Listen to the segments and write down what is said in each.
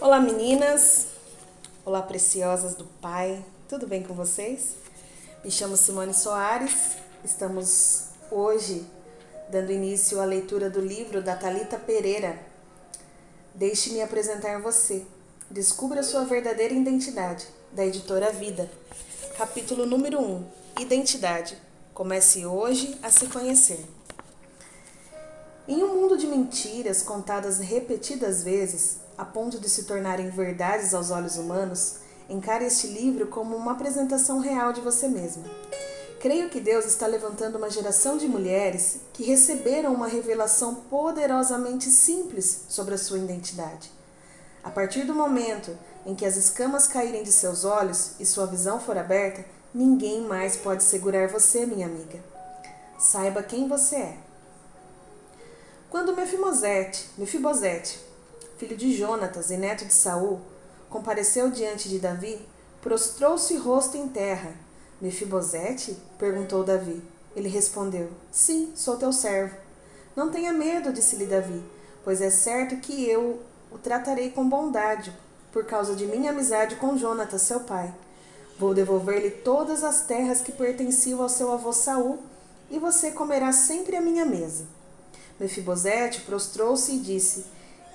Olá meninas, olá preciosas do Pai, tudo bem com vocês? Me chamo Simone Soares, estamos hoje dando início à leitura do livro da Talita Pereira. Deixe-me apresentar você. Descubra sua verdadeira identidade, da editora Vida. Capítulo número 1: Identidade. Comece hoje a se conhecer. Em um mundo de mentiras contadas repetidas vezes, a ponto de se tornarem verdades aos olhos humanos, encare este livro como uma apresentação real de você mesma. Creio que Deus está levantando uma geração de mulheres que receberam uma revelação poderosamente simples sobre a sua identidade. A partir do momento em que as escamas caírem de seus olhos e sua visão for aberta, ninguém mais pode segurar você, minha amiga. Saiba quem você é. Quando Mefimosete, Mefibosete, filho de Jonatas e neto de Saul, compareceu diante de Davi, prostrou-se rosto em terra. Mefibosete? perguntou Davi. Ele respondeu: Sim, sou teu servo. Não tenha medo, disse-lhe Davi, pois é certo que eu o tratarei com bondade, por causa de minha amizade com Jonatas, seu pai. Vou devolver-lhe todas as terras que pertenciam ao seu avô Saul, e você comerá sempre à minha mesa. Mefibosete prostrou-se e disse: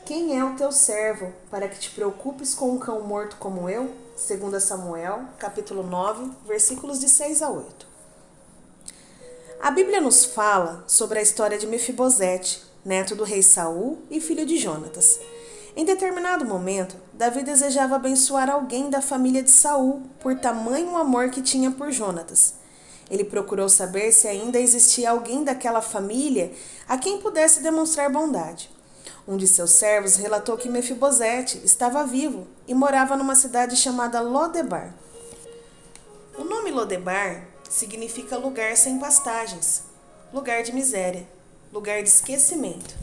Quem é o teu servo para que te preocupes com um cão morto como eu? Segundo Samuel, capítulo 9, versículos de 6 a 8. A Bíblia nos fala sobre a história de Mefibosete, neto do rei Saul e filho de Jonatas. Em determinado momento, Davi desejava abençoar alguém da família de Saul por tamanho amor que tinha por Jonatas. Ele procurou saber se ainda existia alguém daquela família a quem pudesse demonstrar bondade. Um de seus servos relatou que Mefibosete estava vivo e morava numa cidade chamada Lodebar. O nome Lodebar significa lugar sem pastagens, lugar de miséria, lugar de esquecimento.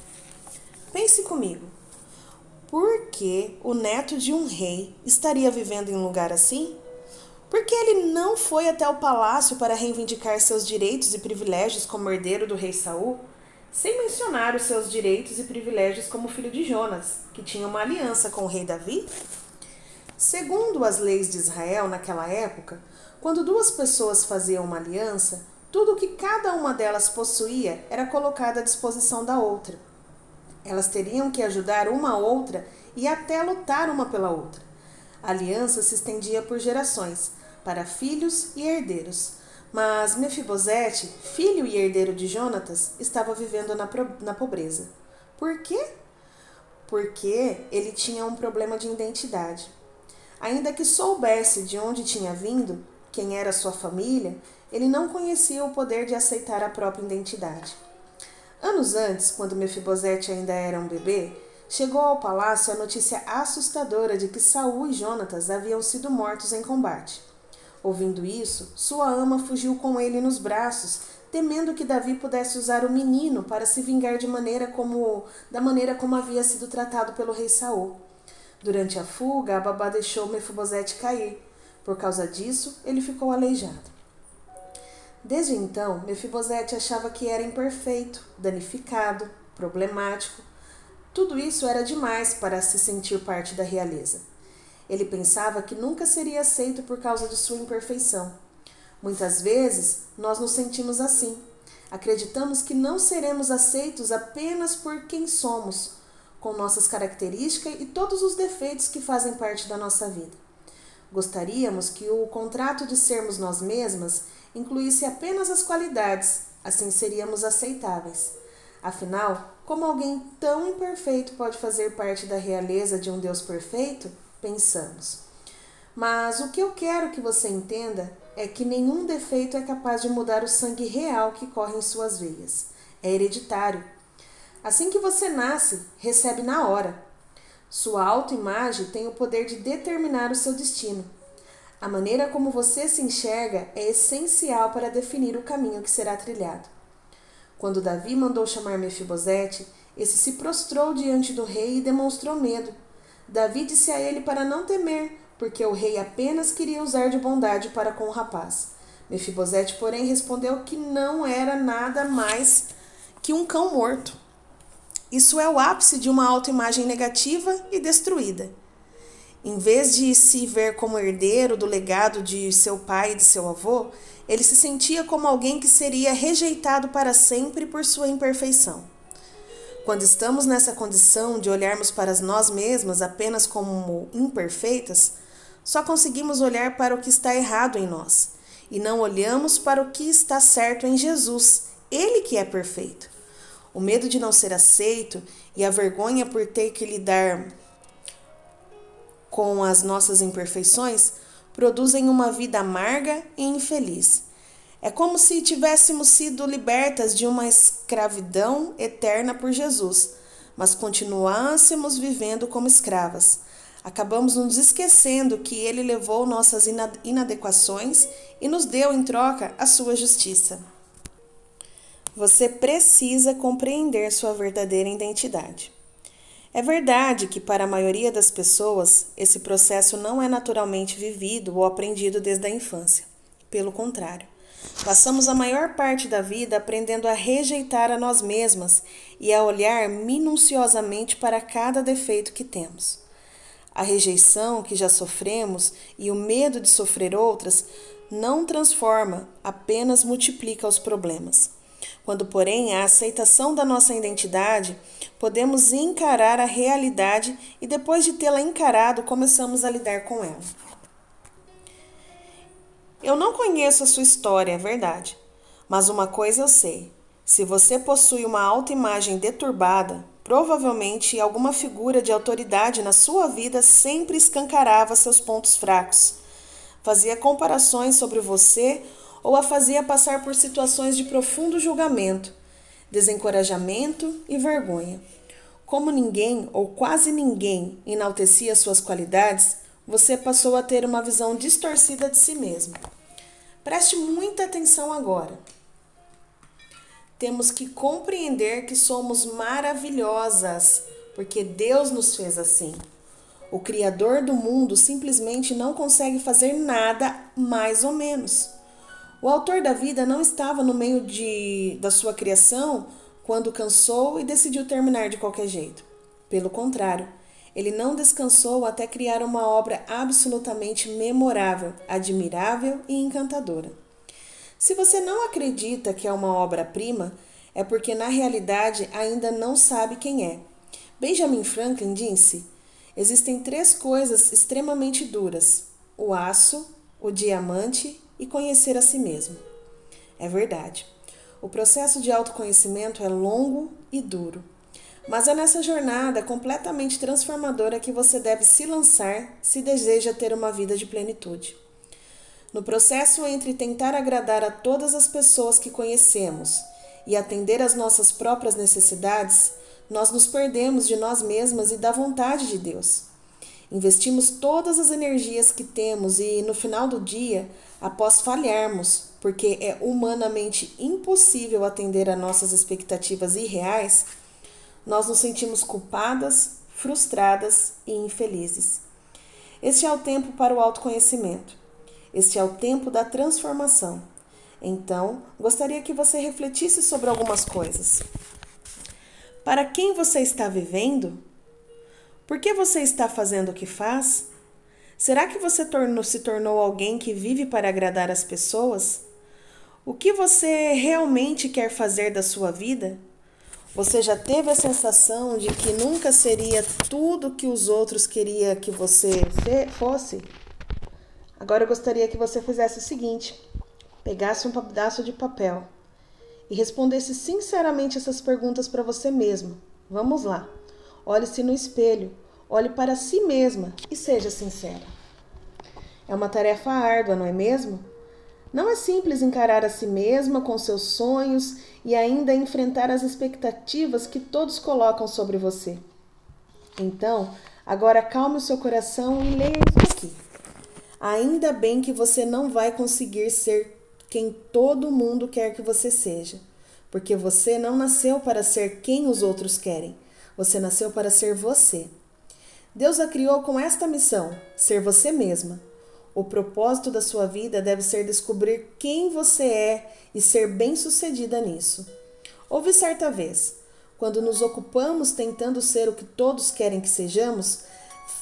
Pense comigo. Por que o neto de um rei estaria vivendo em um lugar assim? Por que ele não foi até o palácio para reivindicar seus direitos e privilégios como herdeiro do rei Saul, sem mencionar os seus direitos e privilégios como filho de Jonas, que tinha uma aliança com o rei Davi? Segundo as leis de Israel naquela época, quando duas pessoas faziam uma aliança, tudo o que cada uma delas possuía era colocado à disposição da outra. Elas teriam que ajudar uma a outra e até lutar uma pela outra. A aliança se estendia por gerações, para filhos e herdeiros. Mas Mefibosete, filho e herdeiro de Jonatas, estava vivendo na, na pobreza. Por quê? Porque ele tinha um problema de identidade. Ainda que soubesse de onde tinha vindo, quem era sua família, ele não conhecia o poder de aceitar a própria identidade. Anos antes, quando Mefibosete ainda era um bebê, chegou ao palácio a notícia assustadora de que Saul e Jonatas haviam sido mortos em combate. Ouvindo isso, sua ama fugiu com ele nos braços, temendo que Davi pudesse usar o menino para se vingar de maneira como da maneira como havia sido tratado pelo rei Saul. Durante a fuga, a babá deixou Mefibosete cair. Por causa disso, ele ficou aleijado. Desde então, Mefibosete achava que era imperfeito, danificado, problemático. Tudo isso era demais para se sentir parte da realeza. Ele pensava que nunca seria aceito por causa de sua imperfeição. Muitas vezes nós nos sentimos assim. Acreditamos que não seremos aceitos apenas por quem somos, com nossas características e todos os defeitos que fazem parte da nossa vida. Gostaríamos que o contrato de sermos nós mesmas incluísse apenas as qualidades, assim seríamos aceitáveis. Afinal, como alguém tão imperfeito pode fazer parte da realeza de um Deus perfeito? Pensamos. Mas o que eu quero que você entenda é que nenhum defeito é capaz de mudar o sangue real que corre em suas veias. É hereditário. Assim que você nasce, recebe na hora. Sua autoimagem tem o poder de determinar o seu destino. A maneira como você se enxerga é essencial para definir o caminho que será trilhado. Quando Davi mandou chamar Mefibosete, esse se prostrou diante do rei e demonstrou medo. Davi disse a ele para não temer, porque o rei apenas queria usar de bondade para com o rapaz. Mefibosete, porém, respondeu que não era nada mais que um cão morto. Isso é o ápice de uma autoimagem negativa e destruída. Em vez de se ver como herdeiro do legado de seu pai e de seu avô, ele se sentia como alguém que seria rejeitado para sempre por sua imperfeição. Quando estamos nessa condição de olharmos para nós mesmas apenas como imperfeitas, só conseguimos olhar para o que está errado em nós e não olhamos para o que está certo em Jesus, ele que é perfeito. O medo de não ser aceito e a vergonha por ter que lidar com as nossas imperfeições produzem uma vida amarga e infeliz. É como se tivéssemos sido libertas de uma escravidão eterna por Jesus, mas continuássemos vivendo como escravas. Acabamos nos esquecendo que ele levou nossas inadequações e nos deu em troca a sua justiça. Você precisa compreender sua verdadeira identidade. É verdade que, para a maioria das pessoas, esse processo não é naturalmente vivido ou aprendido desde a infância. Pelo contrário, passamos a maior parte da vida aprendendo a rejeitar a nós mesmas e a olhar minuciosamente para cada defeito que temos. A rejeição que já sofremos e o medo de sofrer outras não transforma, apenas multiplica os problemas. Quando, porém, a aceitação da nossa identidade, podemos encarar a realidade e, depois de tê-la encarado, começamos a lidar com ela. Eu não conheço a sua história, é verdade, mas uma coisa eu sei: se você possui uma autoimagem deturbada, provavelmente alguma figura de autoridade na sua vida sempre escancarava seus pontos fracos, fazia comparações sobre você ou a fazia passar por situações de profundo julgamento, desencorajamento e vergonha. Como ninguém ou quase ninguém enaltecia suas qualidades, você passou a ter uma visão distorcida de si mesmo. Preste muita atenção agora. Temos que compreender que somos maravilhosas, porque Deus nos fez assim. O Criador do mundo simplesmente não consegue fazer nada mais ou menos. O autor da vida não estava no meio de, da sua criação quando cansou e decidiu terminar de qualquer jeito. Pelo contrário, ele não descansou até criar uma obra absolutamente memorável, admirável e encantadora. Se você não acredita que é uma obra-prima, é porque na realidade ainda não sabe quem é. Benjamin Franklin disse: existem três coisas extremamente duras: o aço, o diamante e conhecer a si mesmo. É verdade. O processo de autoconhecimento é longo e duro. Mas é nessa jornada completamente transformadora que você deve se lançar se deseja ter uma vida de plenitude. No processo entre tentar agradar a todas as pessoas que conhecemos e atender às nossas próprias necessidades, nós nos perdemos de nós mesmas e da vontade de Deus. Investimos todas as energias que temos e, no final do dia, após falharmos, porque é humanamente impossível atender a nossas expectativas irreais, nós nos sentimos culpadas, frustradas e infelizes. Este é o tempo para o autoconhecimento. Este é o tempo da transformação. Então, gostaria que você refletisse sobre algumas coisas. Para quem você está vivendo? Por que você está fazendo o que faz? Será que você tornou, se tornou alguém que vive para agradar as pessoas? O que você realmente quer fazer da sua vida? Você já teve a sensação de que nunca seria tudo que os outros queriam que você fosse? Agora eu gostaria que você fizesse o seguinte: pegasse um pedaço de papel e respondesse sinceramente essas perguntas para você mesmo. Vamos lá. Olhe-se no espelho, olhe para si mesma e seja sincera. É uma tarefa árdua, não é mesmo? Não é simples encarar a si mesma com seus sonhos e ainda enfrentar as expectativas que todos colocam sobre você. Então, agora calme o seu coração e leia isso aqui. Ainda bem que você não vai conseguir ser quem todo mundo quer que você seja, porque você não nasceu para ser quem os outros querem. Você nasceu para ser você. Deus a criou com esta missão: ser você mesma. O propósito da sua vida deve ser descobrir quem você é e ser bem-sucedida nisso. Houve certa vez, quando nos ocupamos tentando ser o que todos querem que sejamos,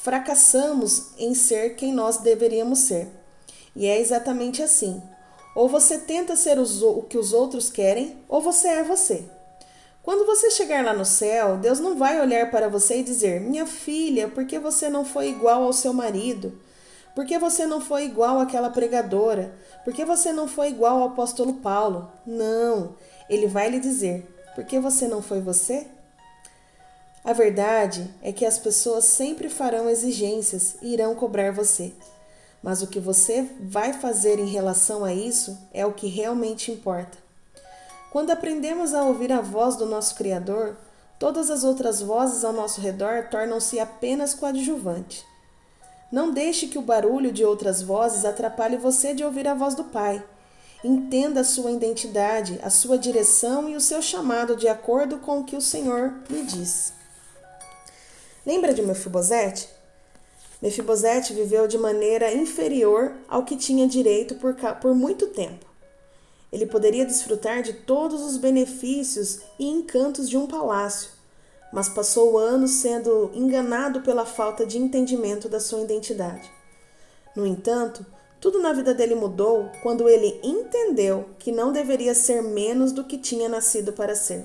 fracassamos em ser quem nós deveríamos ser. E é exatamente assim. Ou você tenta ser o que os outros querem, ou você é você. Quando você chegar lá no céu, Deus não vai olhar para você e dizer: Minha filha, por que você não foi igual ao seu marido? Por que você não foi igual àquela pregadora? Por que você não foi igual ao apóstolo Paulo? Não, ele vai lhe dizer: Por que você não foi você? A verdade é que as pessoas sempre farão exigências e irão cobrar você. Mas o que você vai fazer em relação a isso é o que realmente importa. Quando aprendemos a ouvir a voz do nosso Criador, todas as outras vozes ao nosso redor tornam-se apenas coadjuvantes. Não deixe que o barulho de outras vozes atrapalhe você de ouvir a voz do Pai. Entenda a sua identidade, a sua direção e o seu chamado de acordo com o que o Senhor lhe diz. Lembra de Mefibosete? Mefibosete viveu de maneira inferior ao que tinha direito por, por muito tempo. Ele poderia desfrutar de todos os benefícios e encantos de um palácio, mas passou anos sendo enganado pela falta de entendimento da sua identidade. No entanto, tudo na vida dele mudou quando ele entendeu que não deveria ser menos do que tinha nascido para ser.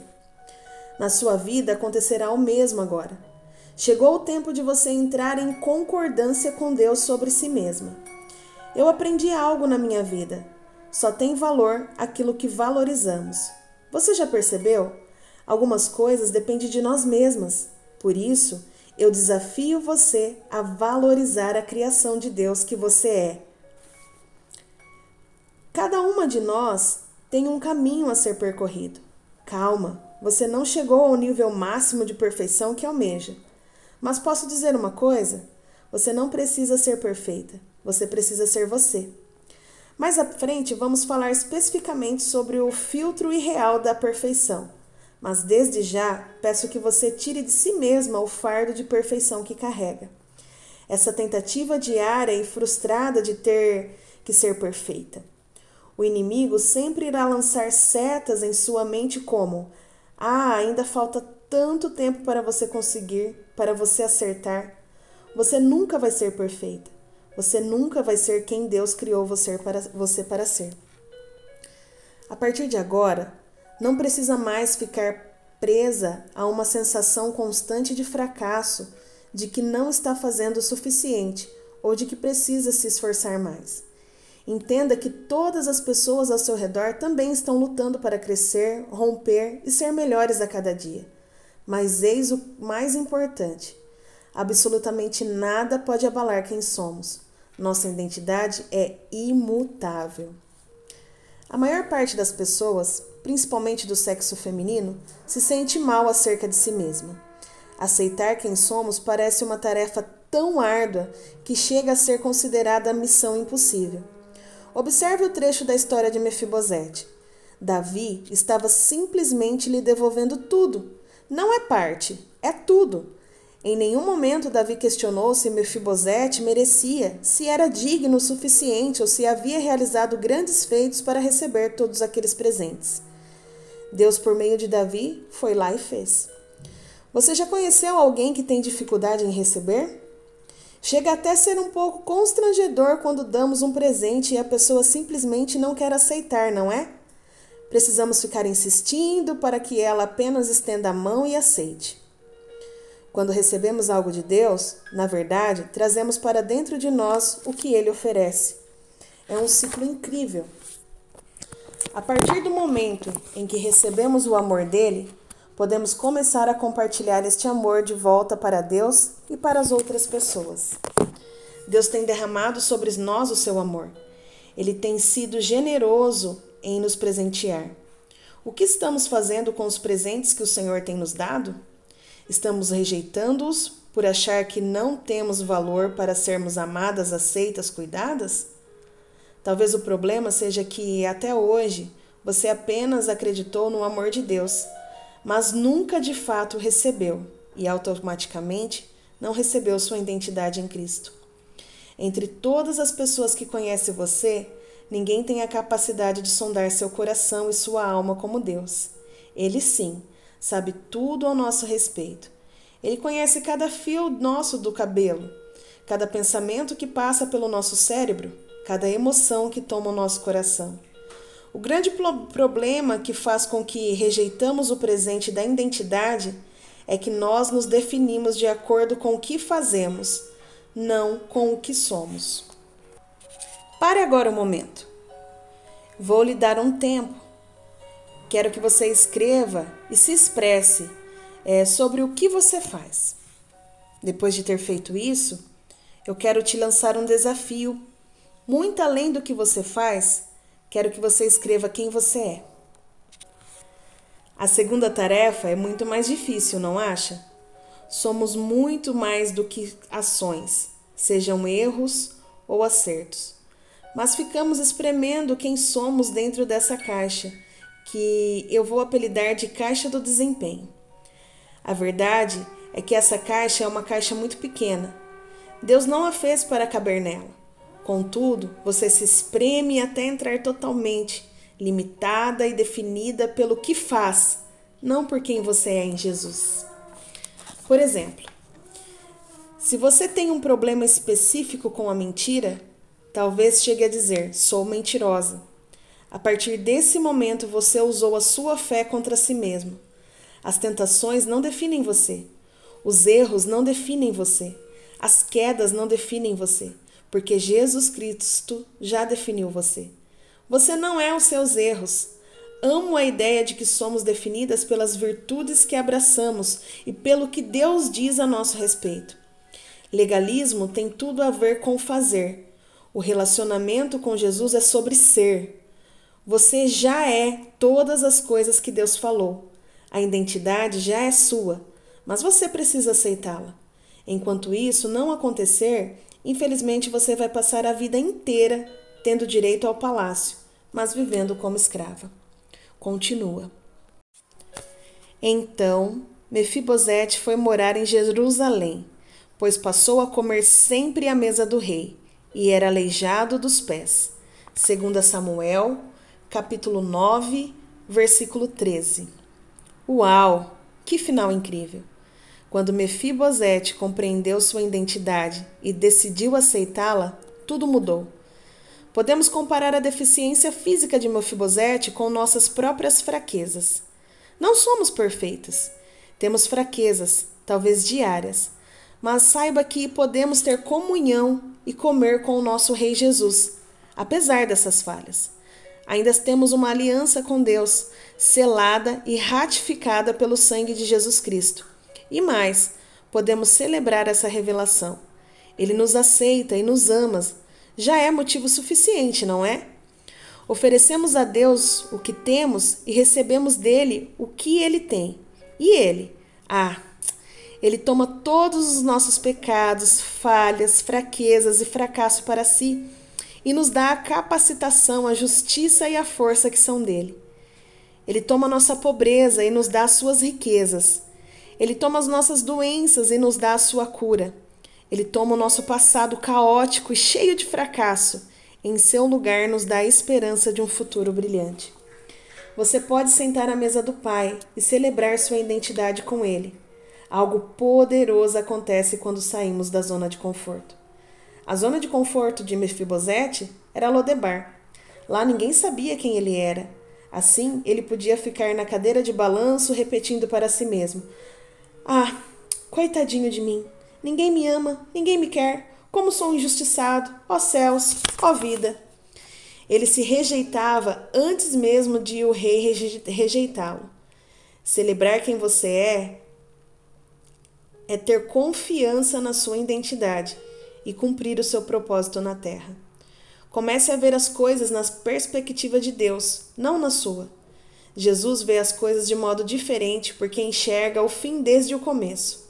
Na sua vida acontecerá o mesmo agora. Chegou o tempo de você entrar em concordância com Deus sobre si mesma. Eu aprendi algo na minha vida. Só tem valor aquilo que valorizamos. Você já percebeu? Algumas coisas dependem de nós mesmas. Por isso, eu desafio você a valorizar a criação de Deus que você é. Cada uma de nós tem um caminho a ser percorrido. Calma, você não chegou ao nível máximo de perfeição que almeja. Mas posso dizer uma coisa? Você não precisa ser perfeita, você precisa ser você. Mais à frente, vamos falar especificamente sobre o filtro irreal da perfeição. Mas desde já, peço que você tire de si mesma o fardo de perfeição que carrega. Essa tentativa diária e frustrada de ter que ser perfeita. O inimigo sempre irá lançar setas em sua mente como: ah, ainda falta tanto tempo para você conseguir, para você acertar. Você nunca vai ser perfeita. Você nunca vai ser quem Deus criou você para, você para ser. A partir de agora, não precisa mais ficar presa a uma sensação constante de fracasso, de que não está fazendo o suficiente ou de que precisa se esforçar mais. Entenda que todas as pessoas ao seu redor também estão lutando para crescer, romper e ser melhores a cada dia. Mas eis o mais importante: absolutamente nada pode abalar quem somos. Nossa identidade é imutável. A maior parte das pessoas, principalmente do sexo feminino, se sente mal acerca de si mesma. Aceitar quem somos parece uma tarefa tão árdua que chega a ser considerada missão impossível. Observe o trecho da história de Mefibosete. Davi estava simplesmente lhe devolvendo tudo não é parte, é tudo. Em nenhum momento Davi questionou se Mefibosete merecia, se era digno o suficiente ou se havia realizado grandes feitos para receber todos aqueles presentes. Deus, por meio de Davi, foi lá e fez. Você já conheceu alguém que tem dificuldade em receber? Chega até a ser um pouco constrangedor quando damos um presente e a pessoa simplesmente não quer aceitar, não é? Precisamos ficar insistindo para que ela apenas estenda a mão e aceite. Quando recebemos algo de Deus, na verdade, trazemos para dentro de nós o que ele oferece. É um ciclo incrível. A partir do momento em que recebemos o amor dele, podemos começar a compartilhar este amor de volta para Deus e para as outras pessoas. Deus tem derramado sobre nós o seu amor. Ele tem sido generoso em nos presentear. O que estamos fazendo com os presentes que o Senhor tem nos dado? Estamos rejeitando-os por achar que não temos valor para sermos amadas, aceitas, cuidadas? Talvez o problema seja que, até hoje, você apenas acreditou no amor de Deus, mas nunca de fato recebeu e automaticamente não recebeu sua identidade em Cristo. Entre todas as pessoas que conhecem você, Ninguém tem a capacidade de sondar seu coração e sua alma como Deus. Ele sim sabe tudo ao nosso respeito. Ele conhece cada fio nosso do cabelo, cada pensamento que passa pelo nosso cérebro, cada emoção que toma o nosso coração. O grande problema que faz com que rejeitamos o presente da identidade é que nós nos definimos de acordo com o que fazemos, não com o que somos. Pare agora um momento. Vou lhe dar um tempo. Quero que você escreva e se expresse é, sobre o que você faz. Depois de ter feito isso, eu quero te lançar um desafio. Muito além do que você faz, quero que você escreva quem você é. A segunda tarefa é muito mais difícil, não acha? Somos muito mais do que ações, sejam erros ou acertos. Mas ficamos espremendo quem somos dentro dessa caixa, que eu vou apelidar de caixa do desempenho. A verdade é que essa caixa é uma caixa muito pequena. Deus não a fez para caber nela. Contudo, você se espreme até entrar totalmente, limitada e definida pelo que faz, não por quem você é em Jesus. Por exemplo, se você tem um problema específico com a mentira, talvez chegue a dizer: sou mentirosa. A partir desse momento, você usou a sua fé contra si mesmo. As tentações não definem você. Os erros não definem você. As quedas não definem você, porque Jesus Cristo já definiu você. Você não é os seus erros. Amo a ideia de que somos definidas pelas virtudes que abraçamos e pelo que Deus diz a nosso respeito. Legalismo tem tudo a ver com fazer. O relacionamento com Jesus é sobre ser. Você já é todas as coisas que Deus falou. A identidade já é sua, mas você precisa aceitá-la. Enquanto isso não acontecer, infelizmente você vai passar a vida inteira tendo direito ao palácio, mas vivendo como escrava. Continua. Então, Mefibosete foi morar em Jerusalém, pois passou a comer sempre à mesa do rei, e era aleijado dos pés. Segundo Samuel, capítulo 9, versículo 13. Uau! Que final incrível! Quando Mefibosete compreendeu sua identidade e decidiu aceitá-la, tudo mudou. Podemos comparar a deficiência física de Mefibosete com nossas próprias fraquezas. Não somos perfeitas. Temos fraquezas, talvez diárias, mas saiba que podemos ter comunhão e comer com o nosso Rei Jesus, apesar dessas falhas. Ainda temos uma aliança com Deus, selada e ratificada pelo sangue de Jesus Cristo. E mais, podemos celebrar essa revelação. Ele nos aceita e nos ama. Já é motivo suficiente, não é? Oferecemos a Deus o que temos e recebemos dele o que ele tem. E ele? Ah, ele toma todos os nossos pecados, falhas, fraquezas e fracasso para si e nos dá a capacitação, a justiça e a força que são dele. Ele toma nossa pobreza e nos dá as suas riquezas. Ele toma as nossas doenças e nos dá a sua cura. Ele toma o nosso passado caótico e cheio de fracasso. E em seu lugar nos dá a esperança de um futuro brilhante. Você pode sentar à mesa do Pai e celebrar sua identidade com Ele. Algo poderoso acontece quando saímos da zona de conforto. A zona de conforto de Mefibosete era Lodebar. Lá ninguém sabia quem ele era Assim, ele podia ficar na cadeira de balanço repetindo para si mesmo: Ah, coitadinho de mim! Ninguém me ama, ninguém me quer. Como sou injustiçado! Ó céus, ó vida! Ele se rejeitava antes mesmo de o rei rejeitá-lo. Celebrar quem você é é ter confiança na sua identidade e cumprir o seu propósito na terra. Comece a ver as coisas na perspectiva de Deus, não na sua. Jesus vê as coisas de modo diferente porque enxerga o fim desde o começo.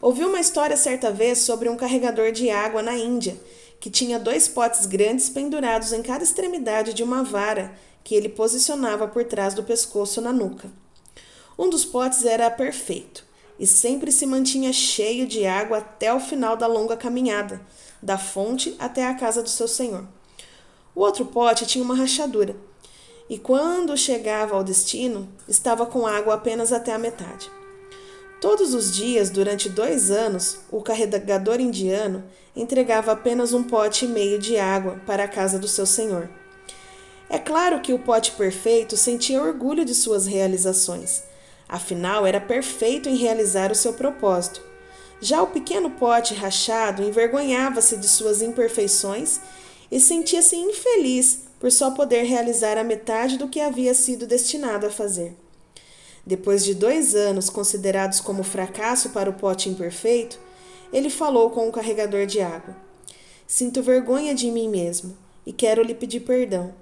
Ouvi uma história certa vez sobre um carregador de água na Índia, que tinha dois potes grandes pendurados em cada extremidade de uma vara que ele posicionava por trás do pescoço na nuca. Um dos potes era perfeito e sempre se mantinha cheio de água até o final da longa caminhada, da fonte até a casa do seu senhor. O outro pote tinha uma rachadura, e quando chegava ao destino, estava com água apenas até a metade. Todos os dias, durante dois anos, o carregador indiano entregava apenas um pote e meio de água para a casa do seu senhor. É claro que o pote perfeito sentia orgulho de suas realizações. Afinal, era perfeito em realizar o seu propósito. Já o pequeno pote rachado envergonhava-se de suas imperfeições e sentia-se infeliz por só poder realizar a metade do que havia sido destinado a fazer. Depois de dois anos considerados como fracasso para o pote imperfeito, ele falou com o carregador de água. Sinto vergonha de mim mesmo e quero lhe pedir perdão.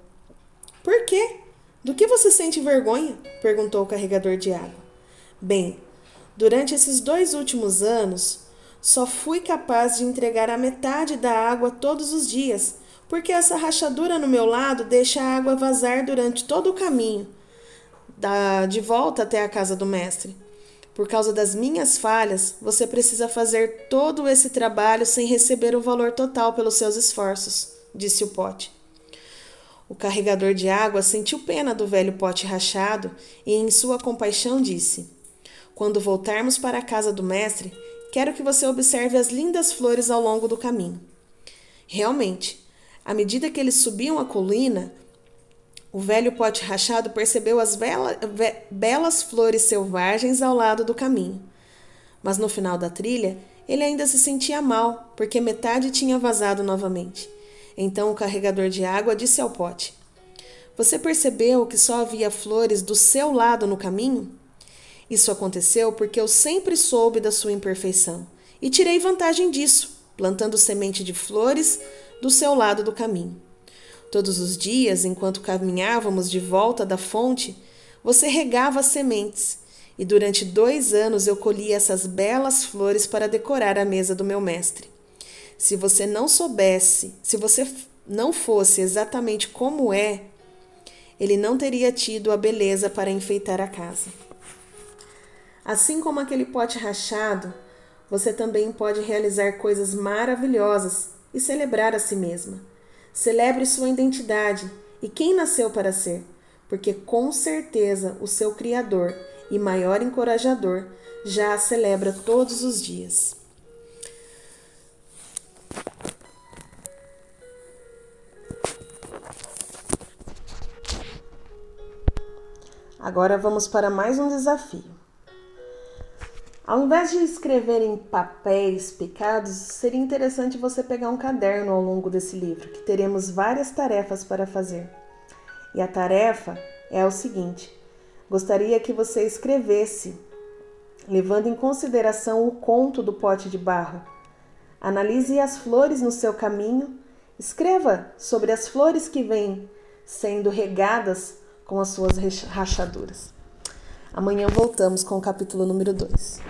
Por quê? Do que você sente vergonha? perguntou o carregador de água. Bem, durante esses dois últimos anos, só fui capaz de entregar a metade da água todos os dias, porque essa rachadura no meu lado deixa a água vazar durante todo o caminho da, de volta até a casa do mestre. Por causa das minhas falhas, você precisa fazer todo esse trabalho sem receber o valor total pelos seus esforços, disse o pote. O carregador de água sentiu pena do velho pote rachado e, em sua compaixão, disse: Quando voltarmos para a casa do mestre, quero que você observe as lindas flores ao longo do caminho. Realmente, à medida que eles subiam a colina, o velho pote rachado percebeu as vela, ve, belas flores selvagens ao lado do caminho. Mas no final da trilha, ele ainda se sentia mal, porque metade tinha vazado novamente. Então o carregador de água disse ao pote: Você percebeu que só havia flores do seu lado no caminho? Isso aconteceu porque eu sempre soube da sua imperfeição e tirei vantagem disso, plantando semente de flores do seu lado do caminho. Todos os dias, enquanto caminhávamos de volta da fonte, você regava as sementes, e durante dois anos eu colhi essas belas flores para decorar a mesa do meu mestre. Se você não soubesse, se você não fosse exatamente como é, ele não teria tido a beleza para enfeitar a casa. Assim como aquele pote rachado, você também pode realizar coisas maravilhosas e celebrar a si mesma. Celebre sua identidade e quem nasceu para ser, porque com certeza o seu Criador e maior encorajador já a celebra todos os dias. Agora vamos para mais um desafio. Ao invés de escrever em papéis picados, seria interessante você pegar um caderno ao longo desse livro, que teremos várias tarefas para fazer. E a tarefa é o seguinte: gostaria que você escrevesse, levando em consideração o conto do pote de barro. Analise as flores no seu caminho, escreva sobre as flores que vêm sendo regadas com as suas rachaduras. Amanhã voltamos com o capítulo número 2.